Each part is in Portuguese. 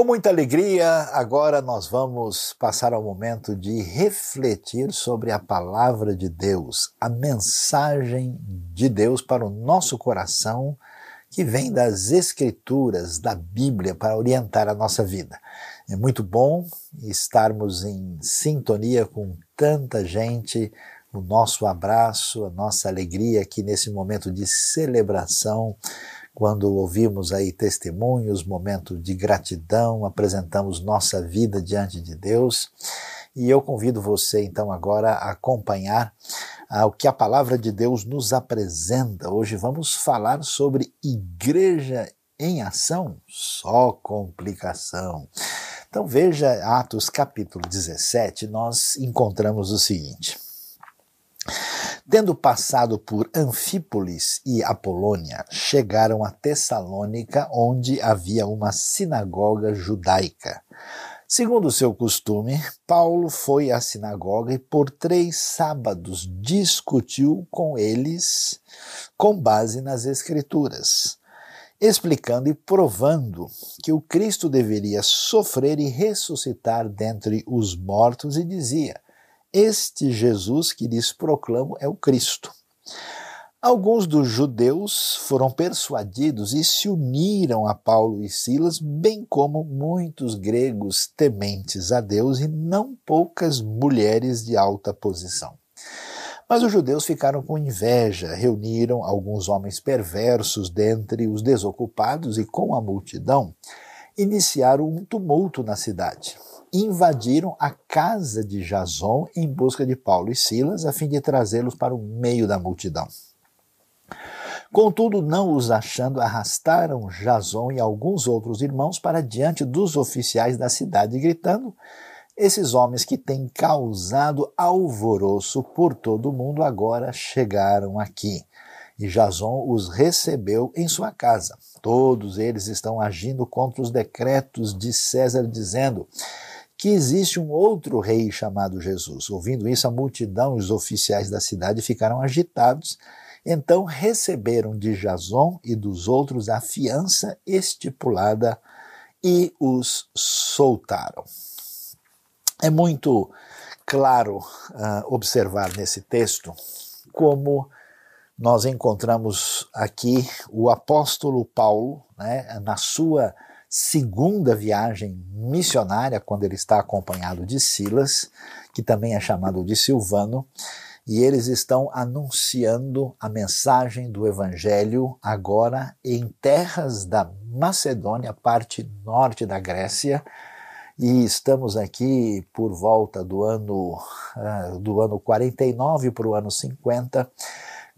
Com muita alegria, agora nós vamos passar ao momento de refletir sobre a palavra de Deus, a mensagem de Deus para o nosso coração, que vem das Escrituras, da Bíblia, para orientar a nossa vida. É muito bom estarmos em sintonia com tanta gente, o nosso abraço, a nossa alegria aqui nesse momento de celebração quando ouvimos aí testemunhos, momentos de gratidão, apresentamos nossa vida diante de Deus. E eu convido você então agora a acompanhar ah, o que a palavra de Deus nos apresenta. Hoje vamos falar sobre igreja em ação, só complicação. Então veja Atos capítulo 17, nós encontramos o seguinte: Tendo passado por Anfípolis e Apolônia, chegaram a Tessalônica, onde havia uma sinagoga judaica. Segundo seu costume, Paulo foi à sinagoga e por três sábados discutiu com eles com base nas Escrituras, explicando e provando que o Cristo deveria sofrer e ressuscitar dentre os mortos, e dizia: este Jesus que lhes proclamo é o Cristo. Alguns dos judeus foram persuadidos e se uniram a Paulo e Silas, bem como muitos gregos tementes a Deus e não poucas mulheres de alta posição. Mas os judeus ficaram com inveja, reuniram alguns homens perversos dentre os desocupados e, com a multidão, iniciaram um tumulto na cidade invadiram a casa de Jason em busca de Paulo e Silas, a fim de trazê-los para o meio da multidão. Contudo, não os achando, arrastaram Jason e alguns outros irmãos para diante dos oficiais da cidade, gritando: Esses homens que têm causado alvoroço por todo o mundo agora chegaram aqui. E Jason os recebeu em sua casa. Todos eles estão agindo contra os decretos de César, dizendo: que existe um outro rei chamado Jesus. Ouvindo isso, a multidão e os oficiais da cidade ficaram agitados. Então receberam de Jason e dos outros a fiança estipulada e os soltaram. É muito claro uh, observar nesse texto como nós encontramos aqui o apóstolo Paulo, né, na sua segunda viagem missionária, quando ele está acompanhado de Silas, que também é chamado de Silvano, e eles estão anunciando a mensagem do Evangelho agora em terras da Macedônia, parte norte da Grécia, e estamos aqui por volta do ano, uh, do ano 49 para o ano 50,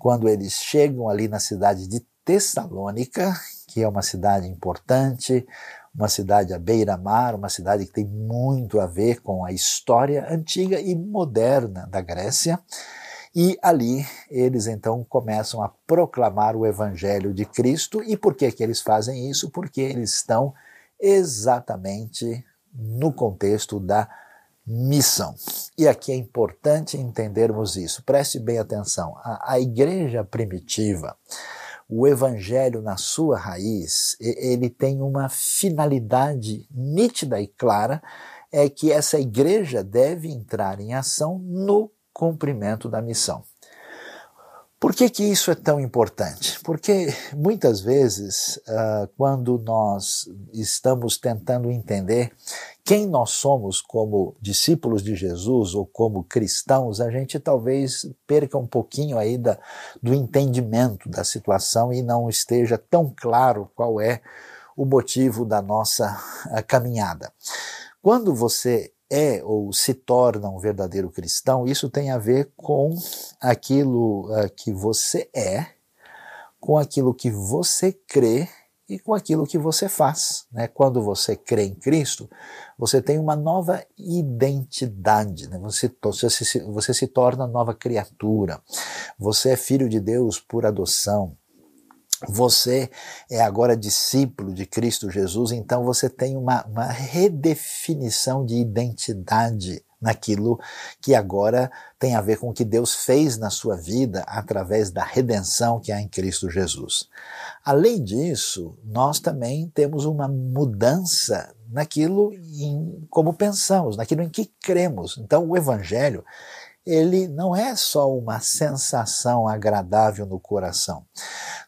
quando eles chegam ali na cidade de Tessalônica, que é uma cidade importante, uma cidade à beira-mar, uma cidade que tem muito a ver com a história antiga e moderna da Grécia. E ali eles então começam a proclamar o evangelho de Cristo. E por que, que eles fazem isso? Porque eles estão exatamente no contexto da missão. E aqui é importante entendermos isso. Preste bem atenção. A, a igreja primitiva, o evangelho na sua raiz, ele tem uma finalidade nítida e clara, é que essa igreja deve entrar em ação no cumprimento da missão. Por que, que isso é tão importante? Porque muitas vezes, uh, quando nós estamos tentando entender quem nós somos como discípulos de Jesus ou como cristãos, a gente talvez perca um pouquinho aí da, do entendimento da situação e não esteja tão claro qual é o motivo da nossa uh, caminhada. Quando você é ou se torna um verdadeiro cristão, isso tem a ver com aquilo uh, que você é, com aquilo que você crê e com aquilo que você faz. Né? Quando você crê em Cristo, você tem uma nova identidade, né? você, você, se, você se torna nova criatura, você é filho de Deus por adoção, você é agora discípulo de Cristo Jesus, então você tem uma, uma redefinição de identidade naquilo que agora tem a ver com o que Deus fez na sua vida através da redenção que há em Cristo Jesus. Além disso, nós também temos uma mudança naquilo em como pensamos, naquilo em que cremos. Então, o Evangelho ele não é só uma sensação agradável no coração.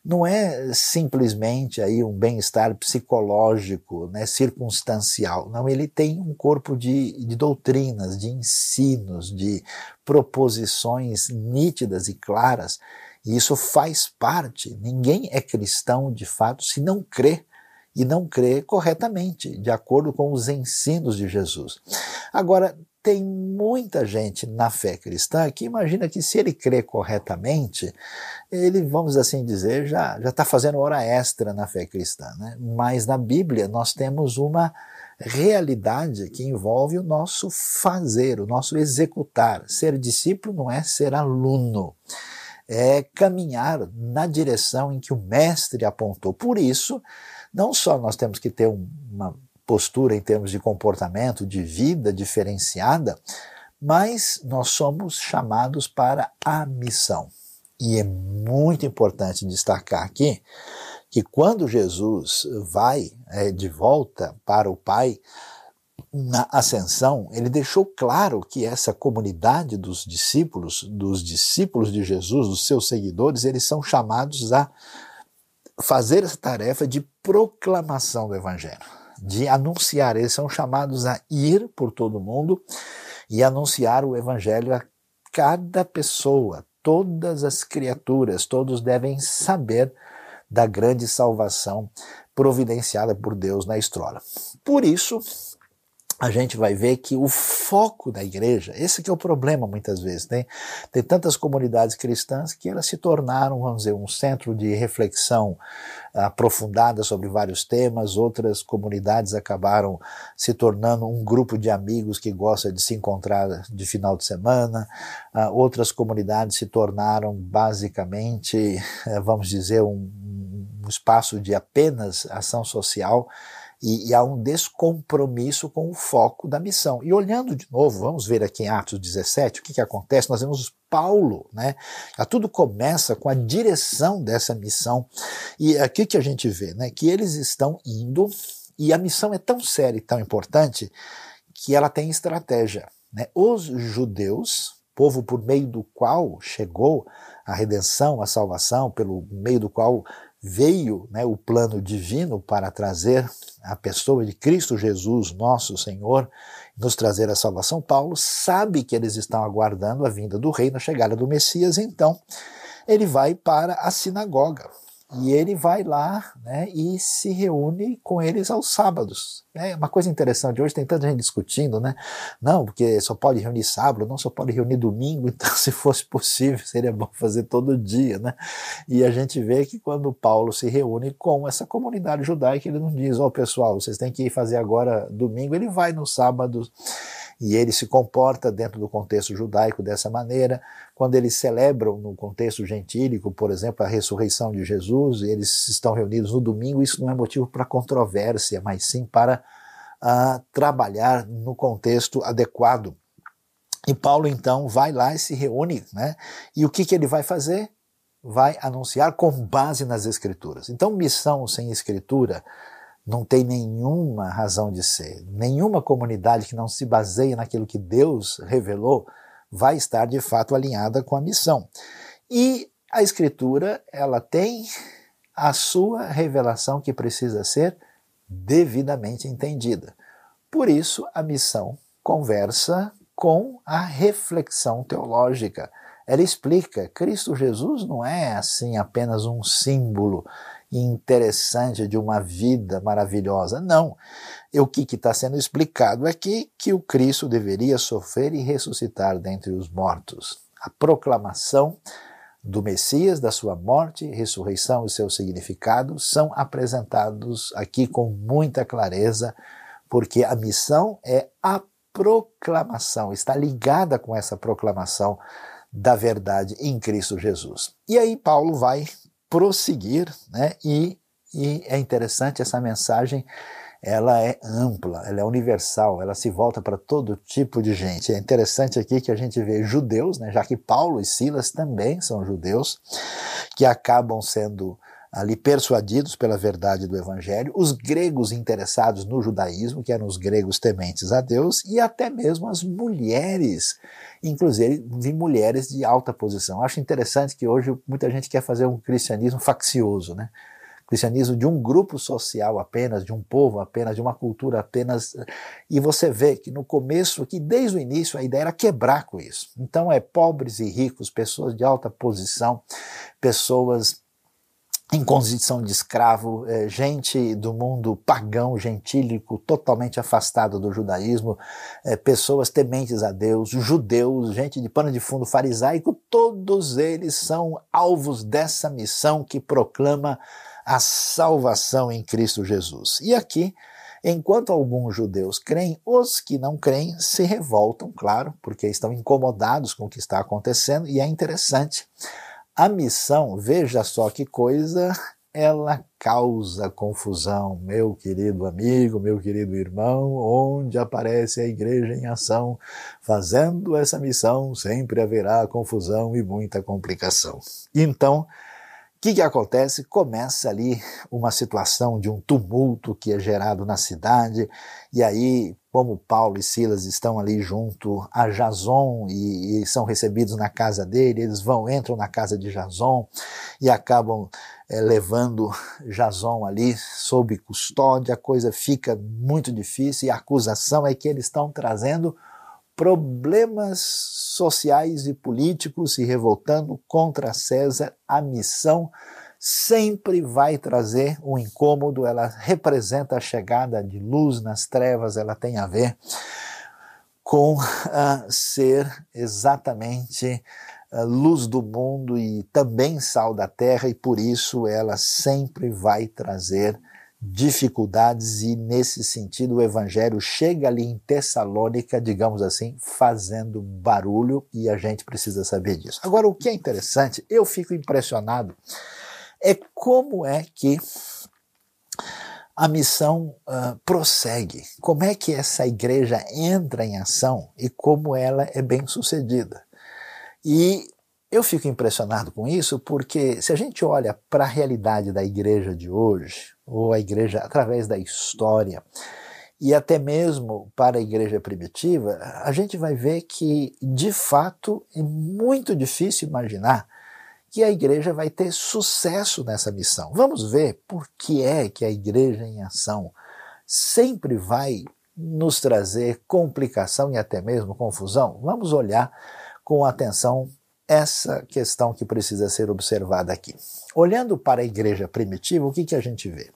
Não é simplesmente aí um bem-estar psicológico, né, circunstancial. Não, ele tem um corpo de, de doutrinas, de ensinos, de proposições nítidas e claras. E isso faz parte. Ninguém é cristão de fato se não crê e não crê corretamente, de acordo com os ensinos de Jesus. Agora, tem muita gente na fé cristã que imagina que se ele crê corretamente, ele, vamos assim dizer, já está fazendo hora extra na fé cristã. Né? Mas na Bíblia nós temos uma realidade que envolve o nosso fazer, o nosso executar. Ser discípulo não é ser aluno, é caminhar na direção em que o mestre apontou. Por isso, não só nós temos que ter uma postura em termos de comportamento, de vida diferenciada, mas nós somos chamados para a missão. E é muito importante destacar aqui que quando Jesus vai é, de volta para o Pai, na ascensão, ele deixou claro que essa comunidade dos discípulos, dos discípulos de Jesus, dos seus seguidores, eles são chamados a fazer essa tarefa de proclamação do Evangelho de anunciar. Eles são chamados a ir por todo mundo e anunciar o evangelho a cada pessoa, todas as criaturas, todos devem saber da grande salvação providenciada por Deus na história. Por isso, a gente vai ver que o foco da igreja, esse que é o problema muitas vezes, tem, tem tantas comunidades cristãs que elas se tornaram, vamos dizer, um centro de reflexão aprofundada sobre vários temas, outras comunidades acabaram se tornando um grupo de amigos que gosta de se encontrar de final de semana, uh, outras comunidades se tornaram basicamente, uh, vamos dizer, um, um espaço de apenas ação social, e, e, há um descompromisso com o foco da missão. E olhando de novo, vamos ver aqui em Atos 17, o que, que acontece? Nós vemos Paulo, né? Tudo começa com a direção dessa missão. E aqui que a gente vê, né? Que eles estão indo, e a missão é tão séria e tão importante que ela tem estratégia. Né? Os judeus, povo por meio do qual chegou a redenção, a salvação, pelo meio do qual veio né, o plano divino para trazer a pessoa de Cristo Jesus, nosso Senhor, nos trazer a salvação, Paulo sabe que eles estão aguardando a vinda do reino, a chegada do Messias, então ele vai para a sinagoga. E ele vai lá né, e se reúne com eles aos sábados. É uma coisa interessante, hoje tem tanta gente discutindo, né? Não, porque só pode reunir sábado, não só pode reunir domingo, então se fosse possível seria bom fazer todo dia, né? E a gente vê que quando Paulo se reúne com essa comunidade judaica, ele não diz, ó oh, pessoal, vocês têm que fazer agora domingo, ele vai no sábado e ele se comporta dentro do contexto judaico dessa maneira. Quando eles celebram no contexto gentílico, por exemplo, a ressurreição de Jesus, eles estão reunidos no domingo, isso não é motivo para controvérsia, mas sim para uh, trabalhar no contexto adequado. E Paulo então vai lá e se reúne, né? E o que, que ele vai fazer? Vai anunciar com base nas Escrituras. Então, missão sem Escritura não tem nenhuma razão de ser. Nenhuma comunidade que não se baseie naquilo que Deus revelou vai estar de fato alinhada com a missão. E a Escritura, ela tem a sua revelação que precisa ser devidamente entendida. Por isso, a missão conversa com a reflexão teológica. Ela explica: Cristo Jesus não é assim apenas um símbolo interessante de uma vida maravilhosa. Não. O que está sendo explicado aqui que o Cristo deveria sofrer e ressuscitar dentre os mortos. A proclamação do Messias, da sua morte, ressurreição e seu significado são apresentados aqui com muita clareza, porque a missão é a proclamação, está ligada com essa proclamação da verdade em Cristo Jesus. E aí Paulo vai prosseguir, né? E, e é interessante essa mensagem, ela é ampla, ela é universal, ela se volta para todo tipo de gente. É interessante aqui que a gente vê judeus, né? Já que Paulo e Silas também são judeus, que acabam sendo ali persuadidos pela verdade do evangelho, os gregos interessados no judaísmo, que eram os gregos tementes a Deus, e até mesmo as mulheres, inclusive mulheres de alta posição. Acho interessante que hoje muita gente quer fazer um cristianismo faccioso, né? cristianismo de um grupo social apenas, de um povo apenas, de uma cultura apenas. E você vê que no começo, que desde o início, a ideia era quebrar com isso. Então é pobres e ricos, pessoas de alta posição, pessoas em condição de escravo, é, gente do mundo pagão, gentílico, totalmente afastado do judaísmo, é, pessoas tementes a Deus, judeus, gente de pano de fundo farisaico, todos eles são alvos dessa missão que proclama a salvação em Cristo Jesus. E aqui, enquanto alguns judeus creem, os que não creem se revoltam, claro, porque estão incomodados com o que está acontecendo, e é interessante. A missão, veja só que coisa, ela causa confusão, meu querido amigo, meu querido irmão, onde aparece a igreja em ação, fazendo essa missão, sempre haverá confusão e muita complicação. Então, que, que acontece? Começa ali uma situação de um tumulto que é gerado na cidade, e aí, como Paulo e Silas estão ali junto a Jason e, e são recebidos na casa dele, eles vão, entram na casa de Jason e acabam é, levando Jason ali sob custódia, a coisa fica muito difícil e a acusação é que eles estão trazendo problemas sociais e políticos se revoltando contra César, a missão sempre vai trazer um incômodo, ela representa a chegada de luz nas trevas, ela tem a ver com uh, ser exatamente uh, luz do mundo e também sal da terra, e por isso ela sempre vai trazer dificuldades e nesse sentido o evangelho chega ali em Tessalônica, digamos assim, fazendo barulho e a gente precisa saber disso. Agora o que é interessante, eu fico impressionado é como é que a missão uh, prossegue, como é que essa igreja entra em ação e como ela é bem sucedida. E eu fico impressionado com isso porque se a gente olha para a realidade da igreja de hoje, ou a igreja através da história, e até mesmo para a igreja primitiva, a gente vai ver que, de fato, é muito difícil imaginar que a igreja vai ter sucesso nessa missão. Vamos ver por que é que a igreja em ação sempre vai nos trazer complicação e até mesmo confusão. Vamos olhar com atenção essa questão que precisa ser observada aqui. Olhando para a igreja primitiva, o que, que a gente vê?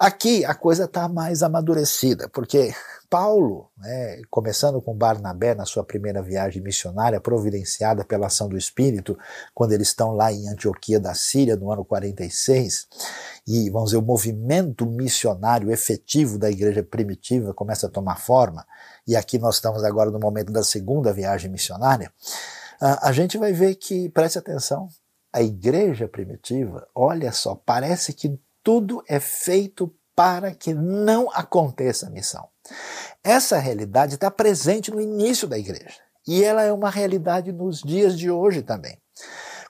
Aqui a coisa está mais amadurecida, porque Paulo, né, começando com Barnabé na sua primeira viagem missionária, providenciada pela ação do Espírito, quando eles estão lá em Antioquia da Síria, no ano 46, e vamos dizer, o movimento missionário efetivo da igreja primitiva começa a tomar forma, e aqui nós estamos agora no momento da segunda viagem missionária a gente vai ver que, preste atenção, a igreja primitiva, olha só, parece que tudo é feito para que não aconteça a missão. Essa realidade está presente no início da igreja e ela é uma realidade nos dias de hoje também.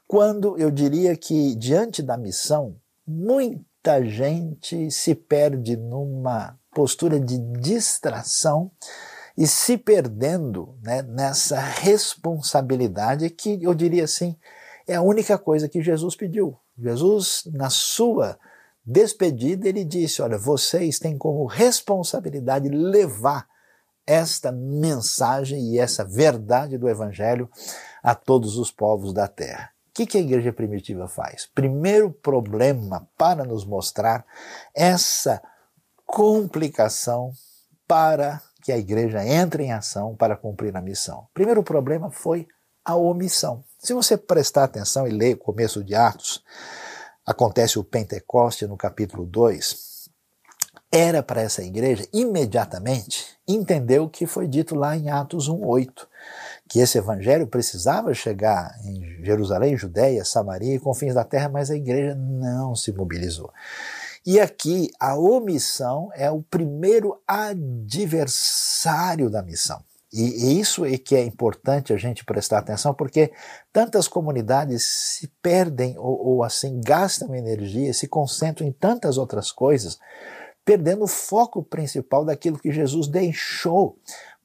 Quando eu diria que, diante da missão, muita gente se perde numa postura de distração e se perdendo né, nessa responsabilidade que eu diria assim é a única coisa que Jesus pediu. Jesus, na sua despedida, ele disse: Olha, vocês têm como responsabilidade levar esta mensagem e essa verdade do Evangelho a todos os povos da terra. O que, que a igreja primitiva faz? Primeiro problema para nos mostrar essa complicação para que a igreja entre em ação para cumprir a missão. Primeiro problema foi a omissão. Se você prestar atenção e ler o começo de Atos, acontece o Pentecoste no capítulo 2. Era para essa igreja imediatamente entender o que foi dito lá em Atos 1:8, que esse evangelho precisava chegar em Jerusalém, Judéia, Samaria e confins da terra, mas a igreja não se mobilizou. E aqui a omissão é o primeiro adversário da missão. E, isso é que é importante a gente prestar atenção, porque tantas comunidades se perdem ou, ou assim gastam energia, se concentram em tantas outras coisas, perdendo o foco principal daquilo que Jesus deixou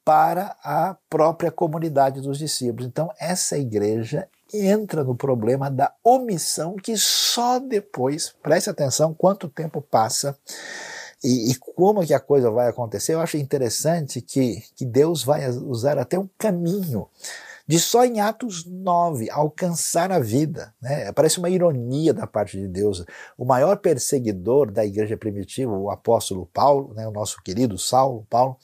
para a própria comunidade dos discípulos. Então, essa igreja entra no problema da omissão que só depois, preste atenção quanto tempo passa e, e, como que a coisa vai acontecer. Eu acho interessante que, que Deus vai usar até um caminho de só em Atos 9 alcançar a vida. Né? Parece uma ironia da parte de Deus. O maior perseguidor da igreja primitiva, o apóstolo Paulo, né, o nosso querido Saulo, Paulo,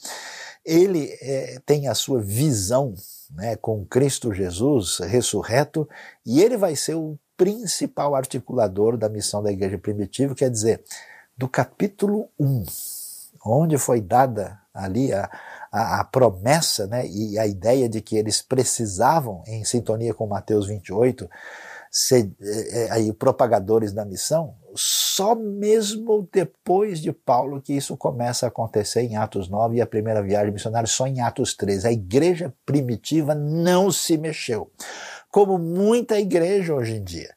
ele é, tem a sua visão né, com Cristo Jesus ressurreto e ele vai ser o principal articulador da missão da igreja primitiva, quer dizer, do capítulo 1, onde foi dada ali a, a, a, promessa né, e a ideia de que eles precisavam, em sintonia com Mateus 28, ser é, aí, propagadores da missão, só mesmo depois de Paulo que isso começa a acontecer em Atos 9 e a primeira viagem missionária só em Atos 13. A igreja primitiva não se mexeu, como muita igreja hoje em dia,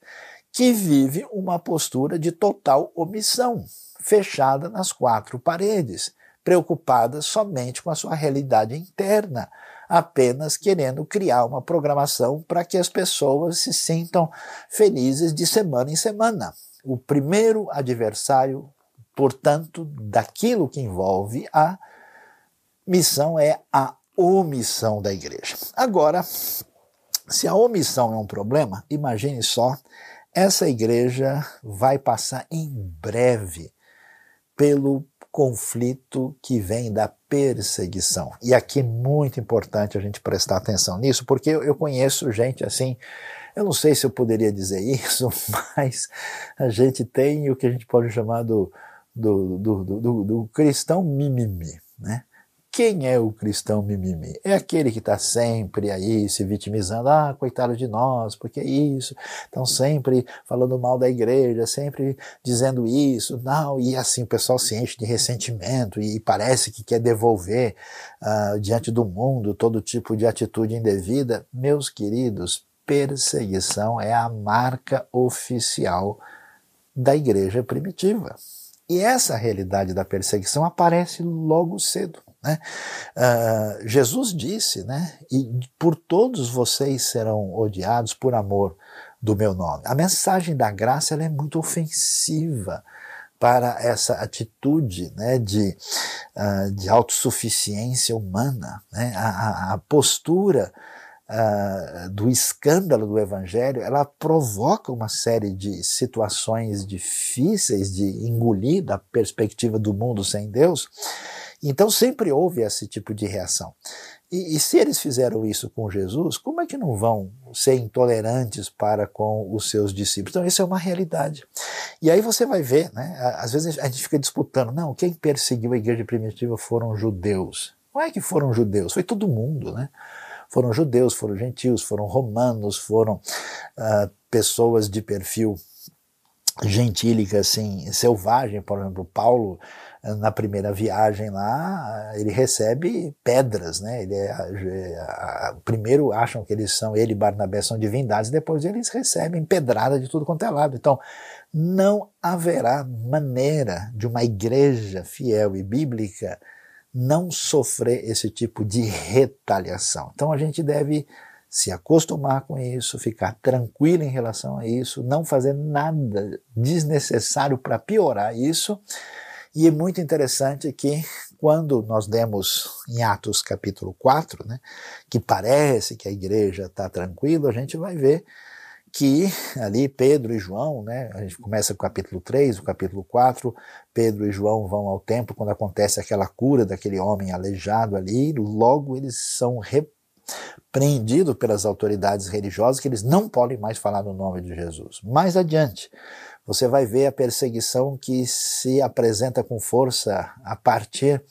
que vive uma postura de total omissão, fechada nas quatro paredes, preocupada somente com a sua realidade interna apenas querendo criar uma programação para que as pessoas se sintam felizes de semana em semana. O primeiro adversário, portanto, daquilo que envolve a missão é a omissão da igreja. Agora, se a omissão é um problema, imagine só, essa igreja vai passar em breve pelo conflito que vem da perseguição. E aqui é muito importante a gente prestar atenção nisso, porque eu conheço gente assim eu não sei se eu poderia dizer isso, mas a gente tem o que a gente pode chamar do, do, do, do, do cristão mimimi, né? Quem é o cristão mimimi? É aquele que está sempre aí se vitimizando, ah, coitado de nós, porque é isso, estão sempre falando mal da igreja, sempre dizendo isso, não, e assim o pessoal se enche de ressentimento e parece que quer devolver uh, diante do mundo todo tipo de atitude indevida. Meus queridos, perseguição é a marca oficial da igreja primitiva. E essa realidade da perseguição aparece logo cedo. Né? Uh, Jesus disse, né, e por todos vocês serão odiados por amor do meu nome. A mensagem da graça é muito ofensiva para essa atitude né, de, uh, de autossuficiência humana, né? a, a postura uh, do escândalo do evangelho, ela provoca uma série de situações difíceis de engolir da perspectiva do mundo sem Deus. Então sempre houve esse tipo de reação. E, e, se eles fizeram isso com Jesus, como é que não vão ser intolerantes para com os seus discípulos? Então, isso é uma realidade. E aí você vai ver, né? Às vezes a gente fica disputando, não, quem perseguiu a igreja primitiva foram judeus. Não é que foram judeus, foi todo mundo, né? Foram judeus, foram gentios, foram romanos, foram uh, pessoas de perfil gentílica, assim, selvagem, por exemplo, Paulo, na primeira viagem lá, ele recebe pedras, né? Ele é, é, primeiro acham que eles são, ele e Barnabé são divindades, depois eles recebem pedrada de tudo quanto é lado. Então, não haverá maneira de uma igreja fiel e bíblica não sofrer esse tipo de retaliação. Então a gente deve se acostumar com isso, ficar tranquilo em relação a isso, não fazer nada desnecessário para piorar isso. E é muito interessante que quando nós demos em Atos capítulo 4, né, que parece que a igreja está tranquila, a gente vai ver que ali Pedro e João, né, a gente começa com o capítulo 3, o capítulo 4, Pedro e João vão ao templo quando acontece aquela cura daquele homem aleijado ali, logo eles são repreendidos pelas autoridades religiosas que eles não podem mais falar no nome de Jesus. Mais adiante, você vai ver a perseguição que se apresenta com força a partir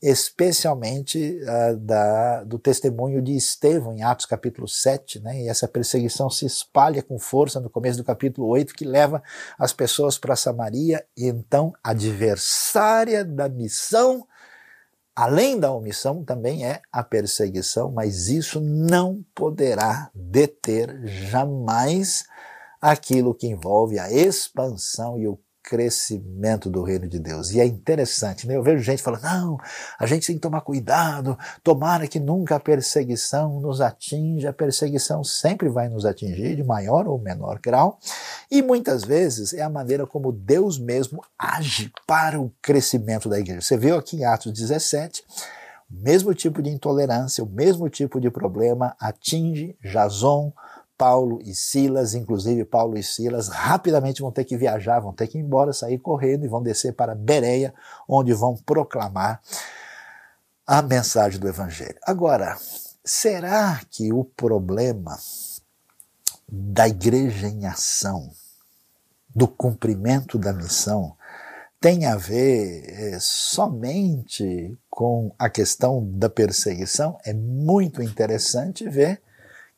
especialmente uh, da, do testemunho de Estevão em Atos capítulo 7, né? e essa perseguição se espalha com força no começo do capítulo 8, que leva as pessoas para Samaria, e então adversária da missão Além da omissão, também é a perseguição, mas isso não poderá deter jamais aquilo que envolve a expansão e o crescimento do reino de Deus. E é interessante, né? Eu vejo gente falando, não, a gente tem que tomar cuidado, tomara que nunca a perseguição nos atinja, a perseguição sempre vai nos atingir, de maior ou menor grau, e muitas vezes é a maneira como Deus mesmo age para o crescimento da igreja. Você viu aqui em Atos 17, o mesmo tipo de intolerância, o mesmo tipo de problema atinge Jason, Paulo e Silas, inclusive Paulo e Silas, rapidamente vão ter que viajar, vão ter que ir embora, sair correndo e vão descer para Bereia, onde vão proclamar a mensagem do Evangelho. Agora, será que o problema da igreja em ação, do cumprimento da missão, tem a ver é, somente com a questão da perseguição? É muito interessante ver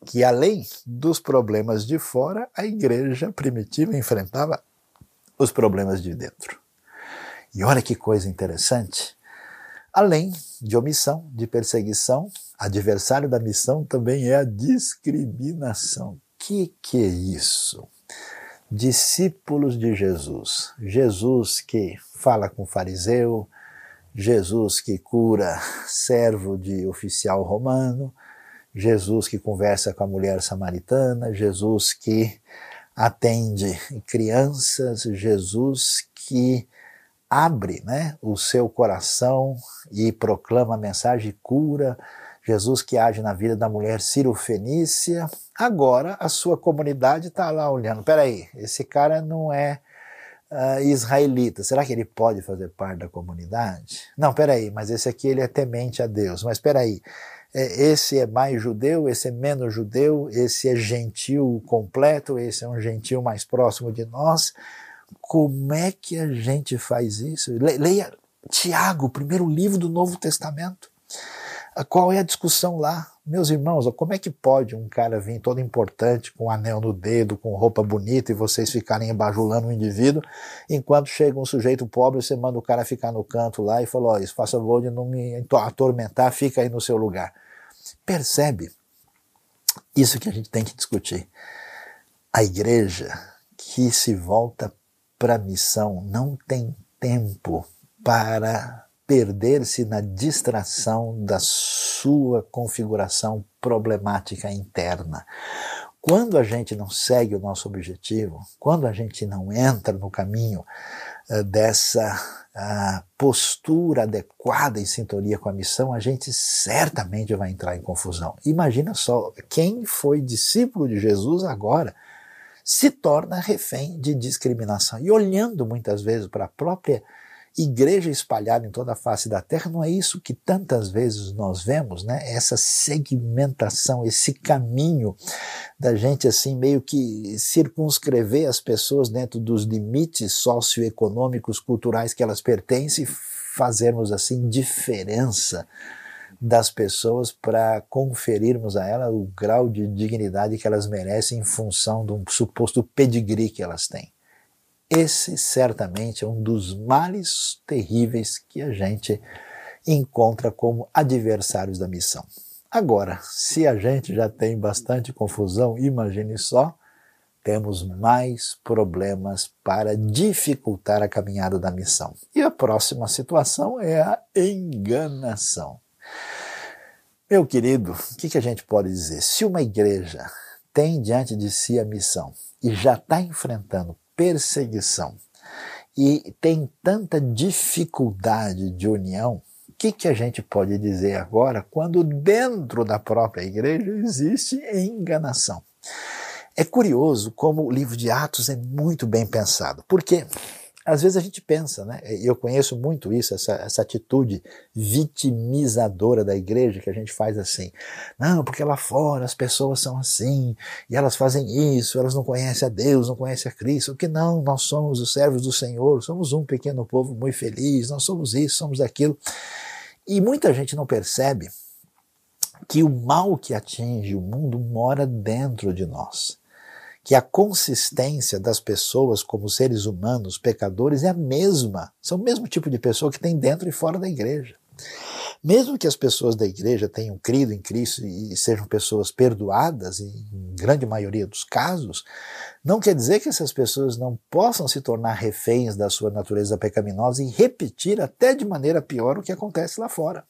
que além dos problemas de fora, a igreja primitiva enfrentava os problemas de dentro. E olha que coisa interessante. Além de omissão, de perseguição, adversário da missão também é a discriminação. Que que é isso? Discípulos de Jesus. Jesus que fala com fariseu, Jesus que cura servo de oficial romano, Jesus que conversa com a mulher samaritana, Jesus que atende crianças, Jesus que abre né, o seu coração e proclama a mensagem de cura, Jesus que age na vida da mulher Fenícia. Agora a sua comunidade está lá olhando. Peraí, esse cara não é uh, israelita. Será que ele pode fazer parte da comunidade? Não, peraí, mas esse aqui ele é temente a Deus. Mas peraí, esse é mais judeu, esse é menos judeu, esse é gentil completo, esse é um gentil mais próximo de nós. Como é que a gente faz isso? Leia Tiago, primeiro livro do Novo Testamento. Qual é a discussão lá? Meus irmãos, como é que pode um cara vir todo importante, com um anel no dedo, com roupa bonita, e vocês ficarem embajulando um indivíduo, enquanto chega um sujeito pobre, você manda o cara ficar no canto lá e fala, ó, oh, faça favor de não me atormentar, fica aí no seu lugar. Percebe? Isso que a gente tem que discutir. A igreja que se volta para a missão não tem tempo para perder-se na distração da sua configuração problemática interna. Quando a gente não segue o nosso objetivo, quando a gente não entra no caminho dessa a postura adequada em sintonia com a missão, a gente certamente vai entrar em confusão. Imagina só, quem foi discípulo de Jesus agora se torna refém de discriminação. E olhando muitas vezes para a própria igreja espalhada em toda a face da terra, não é isso que tantas vezes nós vemos, né? Essa segmentação, esse caminho da gente assim meio que circunscrever as pessoas dentro dos limites socioeconômicos, culturais que elas pertencem, fazermos assim diferença das pessoas para conferirmos a elas o grau de dignidade que elas merecem em função de um suposto pedigree que elas têm. Esse certamente é um dos males terríveis que a gente encontra como adversários da missão. Agora, se a gente já tem bastante confusão, imagine só, temos mais problemas para dificultar a caminhada da missão. E a próxima situação é a enganação. Meu querido, o que, que a gente pode dizer? Se uma igreja tem diante de si a missão e já está enfrentando perseguição. E tem tanta dificuldade de união, o que, que a gente pode dizer agora quando dentro da própria igreja existe enganação? É curioso como o livro de Atos é muito bem pensado, porque às vezes a gente pensa, né? Eu conheço muito isso, essa, essa atitude vitimizadora da igreja que a gente faz assim. Não, porque lá fora as pessoas são assim, e elas fazem isso, elas não conhecem a Deus, não conhecem a Cristo. Que não, nós somos os servos do Senhor, somos um pequeno povo muito feliz, nós somos isso, somos aquilo. E muita gente não percebe que o mal que atinge o mundo mora dentro de nós que a consistência das pessoas como seres humanos, pecadores, é a mesma. São o mesmo tipo de pessoa que tem dentro e fora da igreja. Mesmo que as pessoas da igreja tenham crido em Cristo e sejam pessoas perdoadas, em grande maioria dos casos, não quer dizer que essas pessoas não possam se tornar reféns da sua natureza pecaminosa e repetir até de maneira pior o que acontece lá fora.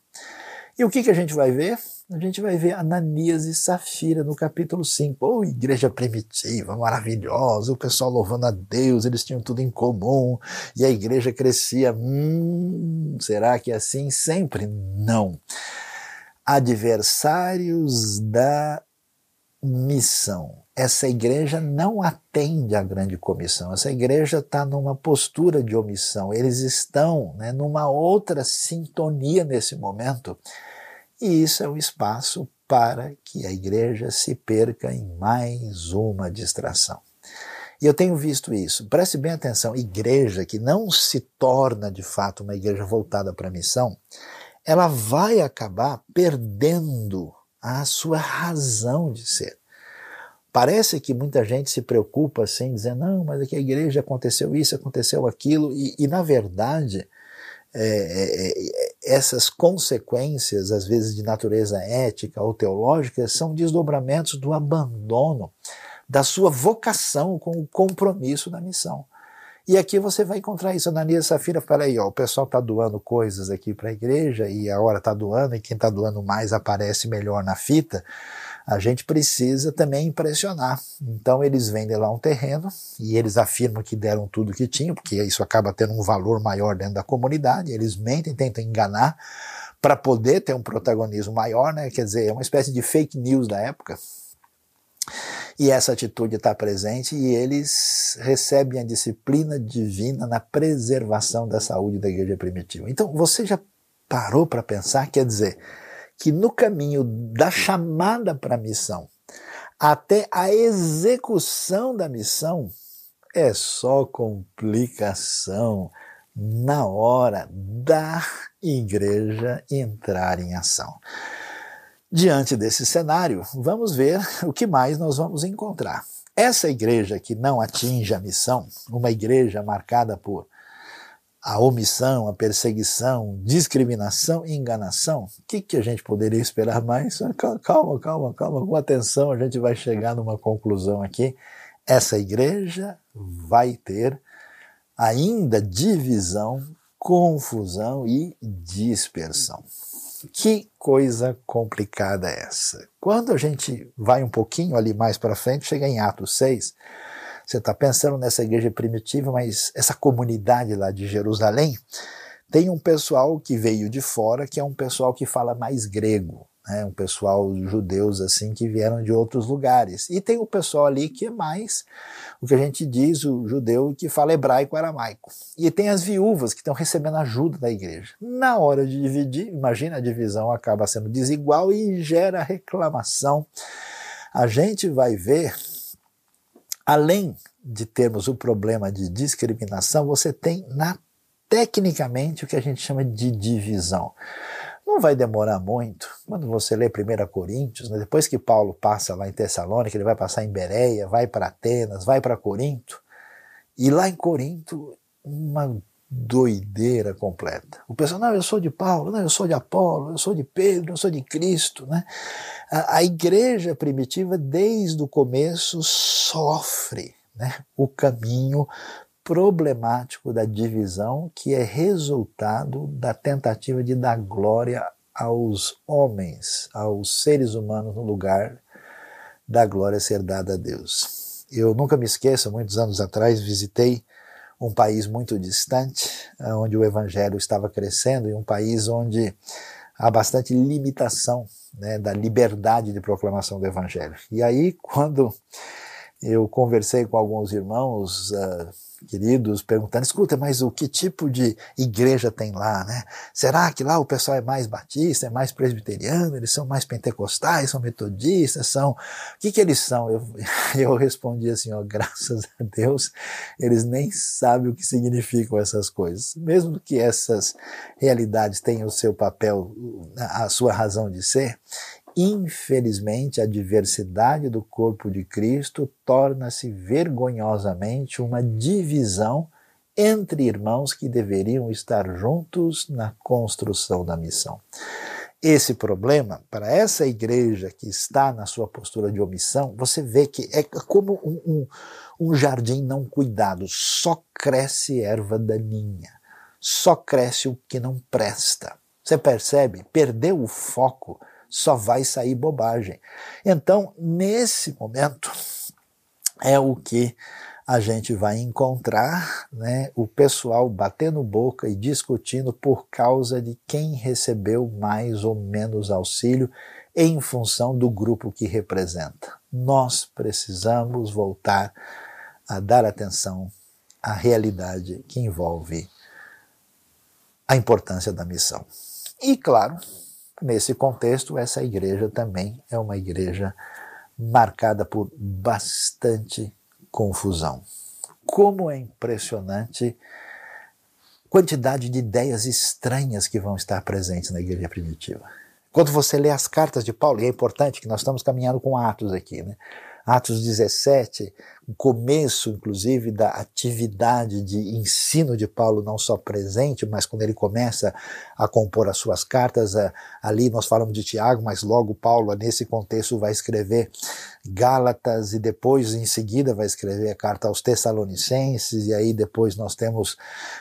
E o que, que a gente vai ver? A gente vai ver Ananias e Safira no capítulo 5. Oh, igreja primitiva, maravilhosa, o pessoal louvando a Deus, eles tinham tudo em comum e a igreja crescia. Hum, será que é assim sempre? Não. Adversários da missão. Essa igreja não atende à grande comissão, essa igreja está numa postura de omissão, eles estão né, numa outra sintonia nesse momento e isso é um espaço para que a igreja se perca em mais uma distração. E eu tenho visto isso. Preste bem atenção: igreja que não se torna de fato uma igreja voltada para a missão, ela vai acabar perdendo a sua razão de ser. Parece que muita gente se preocupa assim, dizendo, não, mas aqui a igreja aconteceu isso, aconteceu aquilo, e, e na verdade, é, é, é, essas consequências, às vezes de natureza ética ou teológica, são desdobramentos do abandono da sua vocação com o compromisso da missão. E aqui você vai encontrar isso. Ananias e Safira fala aí, ó, o pessoal está doando coisas aqui para a igreja e a hora está doando, e quem está doando mais aparece melhor na fita a gente precisa também impressionar. Então eles vendem lá um terreno e eles afirmam que deram tudo que tinham, porque isso acaba tendo um valor maior dentro da comunidade. Eles mentem, tentam enganar para poder ter um protagonismo maior, né? Quer dizer, é uma espécie de fake news da época. E essa atitude está presente e eles recebem a disciplina divina na preservação da saúde da igreja primitiva. Então, você já parou para pensar? Quer dizer, que no caminho da chamada para a missão até a execução da missão é só complicação na hora da igreja entrar em ação. Diante desse cenário, vamos ver o que mais nós vamos encontrar. Essa igreja que não atinge a missão, uma igreja marcada por a omissão, a perseguição, discriminação e enganação, o que, que a gente poderia esperar mais? Calma, calma, calma, com atenção, a gente vai chegar numa conclusão aqui. Essa igreja vai ter ainda divisão, confusão e dispersão. Que coisa complicada é essa? Quando a gente vai um pouquinho ali mais para frente, chega em Atos 6, você está pensando nessa igreja primitiva, mas essa comunidade lá de Jerusalém tem um pessoal que veio de fora, que é um pessoal que fala mais grego, né? um pessoal judeus assim que vieram de outros lugares. E tem o pessoal ali que é mais o que a gente diz, o judeu que fala hebraico aramaico. E tem as viúvas que estão recebendo ajuda da igreja. Na hora de dividir, imagina a divisão acaba sendo desigual e gera reclamação. A gente vai ver Além de termos o problema de discriminação, você tem na tecnicamente o que a gente chama de divisão. Não vai demorar muito, quando você lê 1 Coríntios, né, depois que Paulo passa lá em Tessalônica, ele vai passar em Bereia, vai para Atenas, vai para Corinto, e lá em Corinto, uma doideira completa. O pessoal, não, eu sou de Paulo, não, eu sou de Apolo, eu sou de Pedro, eu sou de Cristo. Né? A, a igreja primitiva, desde o começo, sofre né, o caminho problemático da divisão, que é resultado da tentativa de dar glória aos homens, aos seres humanos, no lugar da glória ser dada a Deus. Eu nunca me esqueço, muitos anos atrás, visitei um país muito distante, onde o evangelho estava crescendo, e um país onde há bastante limitação né, da liberdade de proclamação do evangelho. E aí, quando eu conversei com alguns irmãos uh, queridos perguntando, escuta, mas o que tipo de igreja tem lá, né? Será que lá o pessoal é mais batista, é mais presbiteriano, eles são mais pentecostais, são metodistas, são... O que que eles são? Eu, eu respondi assim, ó, graças a Deus, eles nem sabem o que significam essas coisas. Mesmo que essas realidades tenham o seu papel, a sua razão de ser, Infelizmente, a diversidade do corpo de Cristo torna-se vergonhosamente uma divisão entre irmãos que deveriam estar juntos na construção da missão. Esse problema, para essa igreja que está na sua postura de omissão, você vê que é como um, um, um jardim não cuidado, só cresce erva daninha, só cresce o que não presta. Você percebe? Perdeu o foco, só vai sair bobagem. Então, nesse momento, é o que a gente vai encontrar né, o pessoal batendo boca e discutindo por causa de quem recebeu mais ou menos auxílio em função do grupo que representa. Nós precisamos voltar a dar atenção à realidade que envolve a importância da missão. E, claro, nesse contexto, essa igreja também é uma igreja marcada por bastante confusão. Como é impressionante a quantidade de ideias estranhas que vão estar presentes na igreja primitiva. Quando você lê as cartas de Paulo, e é importante que nós estamos caminhando com Atos aqui, né? Atos 17, o começo, inclusive, da atividade de ensino de Paulo, não só presente, mas quando ele começa a compor as suas cartas, ali nós falamos de Tiago, mas logo Paulo, nesse contexto, vai escrever Gálatas e depois, em seguida, vai escrever a carta aos Tessalonicenses, e aí depois nós temos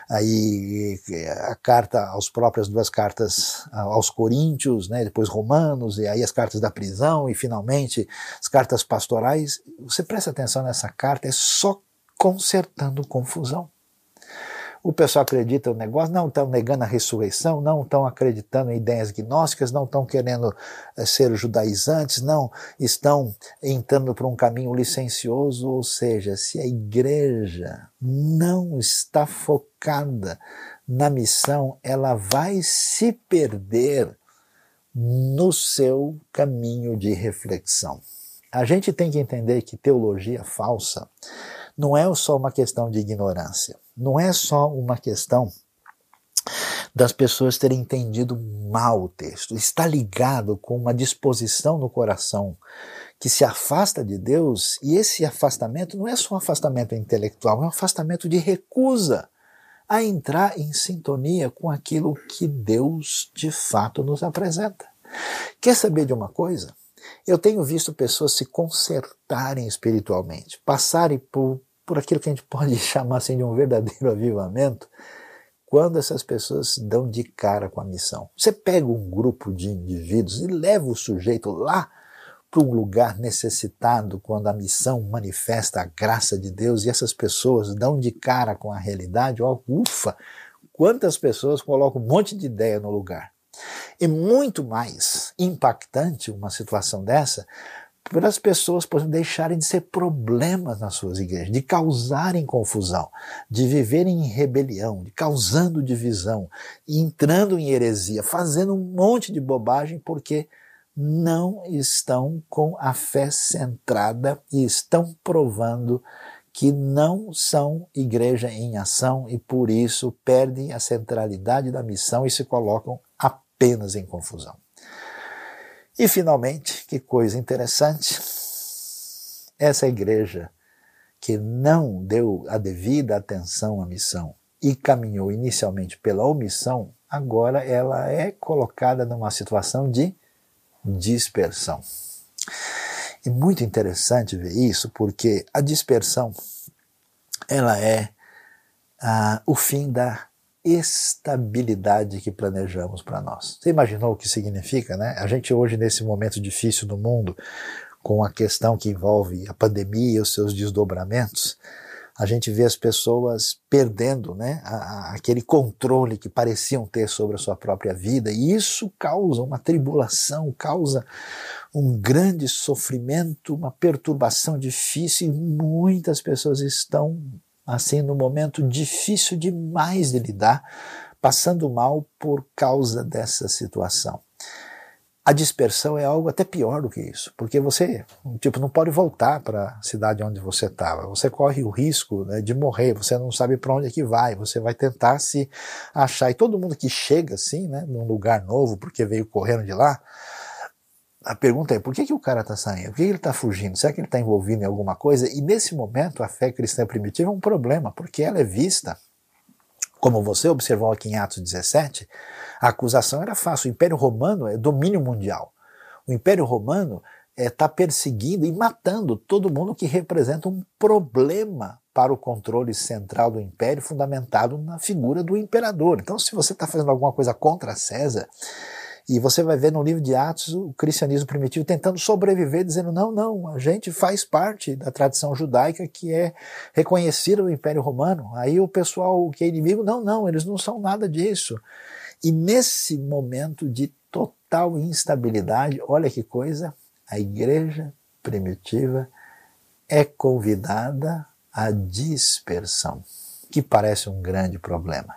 aí eh, a carta, as próprias duas cartas aos Coríntios, né, depois Romanos, e aí as cartas da prisão, e finalmente as cartas pastorais. Você presta atenção nessa carta é só consertando confusão. O pessoal acredita no negócio, não estão negando a ressurreição, não estão acreditando em ideias gnósticas, não estão querendo é, ser judaizantes, não estão entrando por um caminho licencioso, ou seja, se a igreja não está focada na missão, ela vai se perder no seu caminho de reflexão. A gente tem que entender que teologia falsa não é só uma questão de ignorância, não é só uma questão das pessoas terem entendido mal o texto. Está ligado com uma disposição no coração que se afasta de Deus, e esse afastamento não é só um afastamento intelectual, é um afastamento de recusa a entrar em sintonia com aquilo que Deus de fato nos apresenta. Quer saber de uma coisa? Eu tenho visto pessoas se consertarem espiritualmente, passarem por, por aquilo que a gente pode chamar assim de um verdadeiro avivamento, quando essas pessoas dão de cara com a missão. Você pega um grupo de indivíduos e leva o sujeito lá para um lugar necessitado, quando a missão manifesta a graça de Deus e essas pessoas dão de cara com a realidade, ó, ufa! Quantas pessoas colocam um monte de ideia no lugar. É muito mais impactante uma situação dessa para as pessoas por exemplo, deixarem de ser problemas nas suas igrejas, de causarem confusão, de viverem em rebelião, de causando divisão, entrando em heresia, fazendo um monte de bobagem porque não estão com a fé centrada e estão provando que não são igreja em ação e por isso perdem a centralidade da missão e se colocam apenas em confusão. E finalmente, que coisa interessante, essa igreja que não deu a devida atenção à missão e caminhou inicialmente pela omissão, agora ela é colocada numa situação de dispersão. E muito interessante ver isso, porque a dispersão ela é ah, o fim da estabilidade que planejamos para nós. Você imaginou o que significa, né? A gente hoje nesse momento difícil do mundo, com a questão que envolve a pandemia e os seus desdobramentos, a gente vê as pessoas perdendo né, a, a, aquele controle que pareciam ter sobre a sua própria vida, e isso causa uma tribulação, causa um grande sofrimento, uma perturbação difícil, e muitas pessoas estão assim num momento difícil demais de lidar, passando mal por causa dessa situação. A dispersão é algo até pior do que isso, porque você, tipo, não pode voltar para a cidade onde você estava. Você corre o risco né, de morrer. Você não sabe para onde é que vai. Você vai tentar se achar. E todo mundo que chega assim, né, num lugar novo, porque veio correndo de lá, a pergunta é por que, que o cara está saindo? Por que, que ele está fugindo? Será que ele está envolvido em alguma coisa? E nesse momento a fé cristã primitiva é um problema, porque ela é vista Como você observou aqui em Atos 17, a acusação era fácil. O Império Romano é domínio mundial. O Império Romano está é, tá perseguindo e matando todo mundo que representa um problema para o controle central do império, fundamentado na figura do imperador. Então, se você está fazendo alguma coisa contra César, e você vai ver no livro de Atos o cristianismo primitivo tentando sobreviver, dizendo: não, não, a gente faz parte da tradição judaica que é reconhecida no Império Romano. Aí o pessoal que é inimigo, não, não, eles não são nada disso. E nesse momento de total instabilidade, olha que coisa, a igreja primitiva é convidada à dispersão, que parece um grande problema.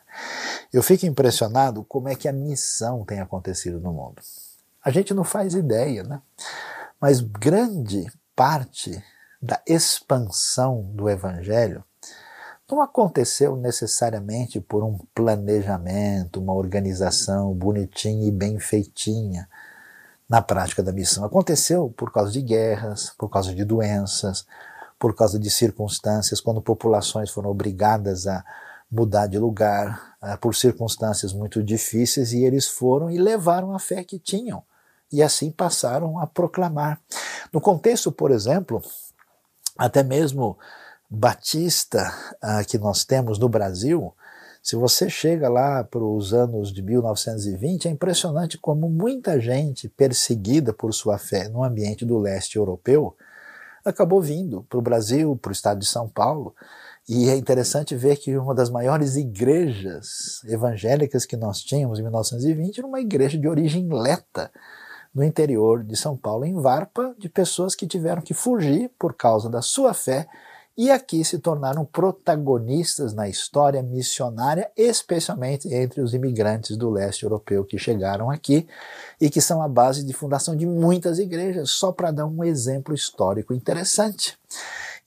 Eu fico impressionado como é que a missão tem acontecido no mundo. A gente não faz ideia, né? Mas grande parte da expansão do evangelho não aconteceu necessariamente por um planejamento, uma organização bonitinha e bem feitinha na prática da missão. Aconteceu por causa de guerras, por causa de doenças, por causa de circunstâncias, quando populações foram obrigadas a mudar de lugar, uh, por circunstâncias muito difíceis, e eles foram e levaram a fé que tinham. E assim passaram a proclamar. No contexto, por exemplo, até mesmo batista uh, que nós temos no Brasil, se você chega lá para os anos de 1920, é impressionante como muita gente perseguida por sua fé no ambiente do leste europeu acabou vindo para o Brasil, para o estado de São Paulo. E é interessante ver que uma das maiores igrejas evangélicas que nós tínhamos em 1920 era uma igreja de origem leta no interior de São Paulo, em Varpa, de pessoas que tiveram que fugir por causa da sua fé e aqui se tornaram protagonistas na história missionária, especialmente entre os imigrantes do leste europeu que chegaram aqui e que são a base de fundação de muitas igrejas, só para dar um exemplo histórico interessante.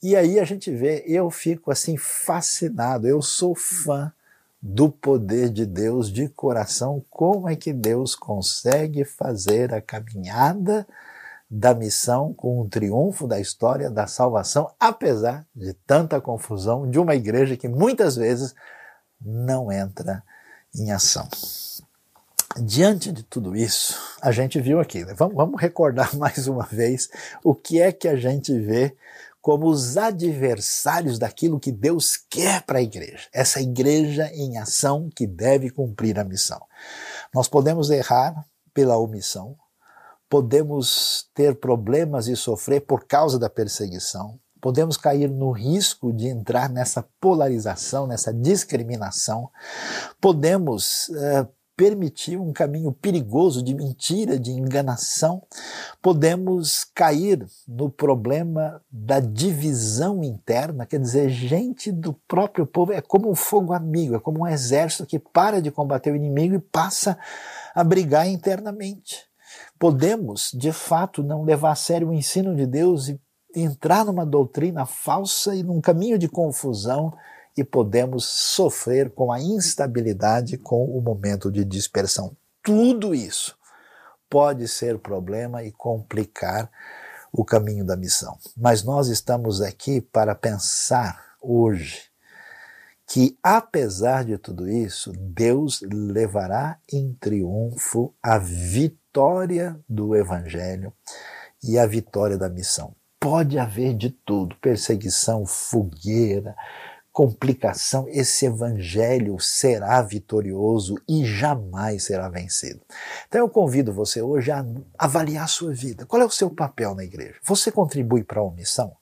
E aí a gente vê, eu fico assim fascinado, eu sou fã do poder de Deus de coração, como é que Deus consegue fazer a caminhada da missão com o triunfo da história da salvação, apesar de tanta confusão de uma igreja que muitas vezes não entra em ação. Diante de tudo isso, a gente viu aqui, né? vamos, vamos recordar mais uma vez o que é que a gente vê como os adversários daquilo que Deus quer para a igreja, essa igreja em ação que deve cumprir a missão. Nós podemos errar pela omissão, podemos ter problemas e sofrer por causa da perseguição, podemos cair no risco de entrar nessa polarização, nessa discriminação, podemos uh, permitir um caminho perigoso de mentira, de enganação, podemos cair no problema da divisão interna, quer dizer, gente do próprio povo é como um fogo amigo, é como um exército que para de combater o inimigo e passa a brigar internamente podemos, de fato, não levar a sério o ensino de Deus e entrar numa doutrina falsa e num caminho de confusão e podemos sofrer com a instabilidade, com o momento de dispersão. Tudo isso pode ser problema e complicar o caminho da missão. Mas nós estamos aqui para pensar hoje que, apesar de tudo isso, Deus levará em triunfo a vitória vitória do Evangelho e a vitória da missão. Pode haver de tudo: perseguição, fogueira, complicação. Esse Evangelho será vitorioso e jamais será vencido. Então eu convido você hoje a avaliar a sua vida. Qual é o seu papel na igreja? Você contribui para a missão?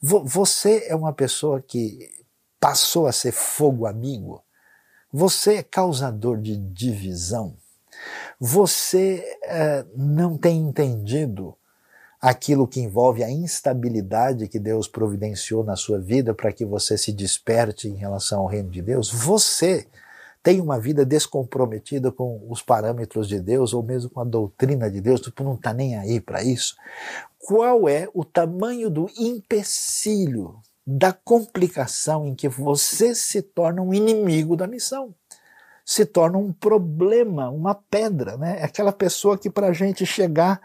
Você é uma pessoa que passou a ser fogo amigo? Você é causador de divisão? Você é, não tem entendido aquilo que envolve a instabilidade que Deus providenciou na sua vida para que você se desperte em relação ao reino de Deus, você tem uma vida descomprometida com os parâmetros de Deus ou mesmo com a doutrina de Deus, tu não está nem aí para isso. Qual é o tamanho do empecilho, da complicação em que você se torna um inimigo da missão? Se torna um problema, uma pedra, né? É aquela pessoa que para a gente chegar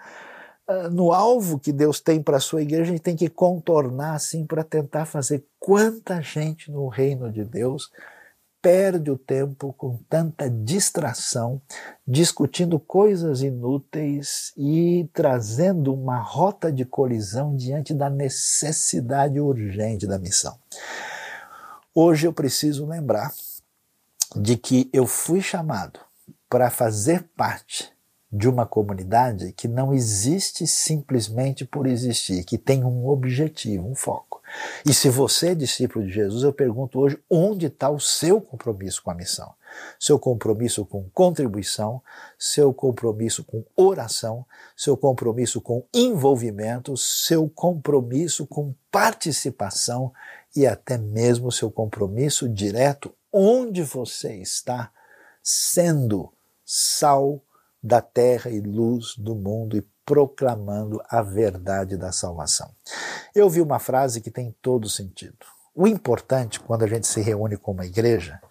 uh, no alvo que Deus tem para a sua igreja, a gente tem que contornar assim para tentar fazer quanta gente no reino de Deus perde o tempo com tanta distração, discutindo coisas inúteis e trazendo uma rota de colisão diante da necessidade urgente da missão. Hoje eu preciso lembrar de que eu fui chamado para fazer parte de uma comunidade que não existe simplesmente por existir, que tem um objetivo, um foco. E se você é discípulo de Jesus, eu pergunto hoje onde está o seu compromisso com a missão? Seu compromisso com contribuição, seu compromisso com oração, seu compromisso com envolvimento, seu compromisso com participação e até mesmo seu compromisso direto onde você está sendo sal da terra e luz do mundo e proclamando a verdade da salvação. Eu vi uma frase que tem todo sentido. O importante quando a gente se reúne com uma igreja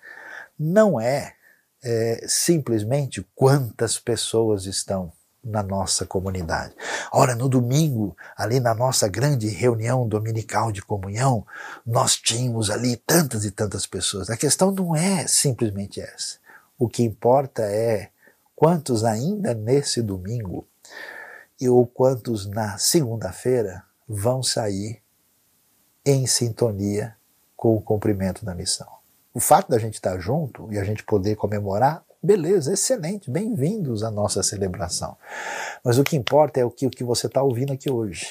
não é, é simplesmente quantas pessoas estão na nossa comunidade. Ora, no domingo, ali na nossa grande reunião dominical de comunhão, nós tínhamos ali tantas e tantas pessoas. A questão não é simplesmente essa. O que importa é quantos ainda nesse domingo e ou quantos na segunda-feira vão sair em sintonia com o cumprimento da missão. O fato da gente estar junto e a gente poder comemorar, beleza, excelente, bem-vindos à nossa celebração. Mas o que importa é o que, o que você está ouvindo aqui hoje.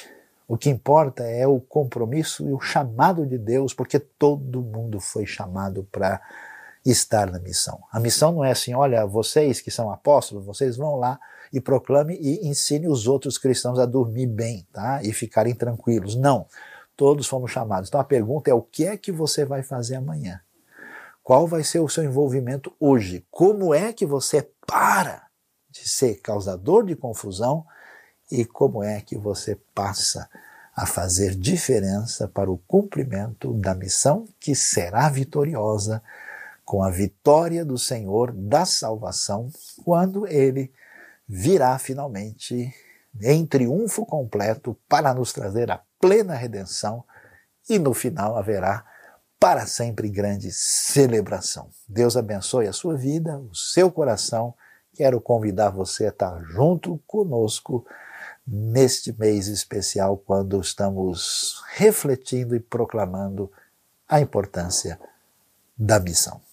O que importa é o compromisso e o chamado de Deus, porque todo mundo foi chamado para estar na missão. A missão não é assim, olha, vocês que são apóstolos, vocês vão lá e proclame e ensine os outros cristãos a dormir bem, tá? E ficarem tranquilos. Não. Todos fomos chamados. Então a pergunta é o que é que você vai fazer amanhã? Qual vai ser o seu envolvimento hoje? Como é que você para de ser causador de confusão e como é que você passa a fazer diferença para o cumprimento da missão que será vitoriosa com a vitória do Senhor da salvação, quando ele virá finalmente em triunfo completo para nos trazer a plena redenção e no final haverá para sempre grande celebração. Deus abençoe a sua vida, o seu coração. Quero convidar você a estar junto conosco neste mês especial, quando estamos refletindo e proclamando a importância da missão.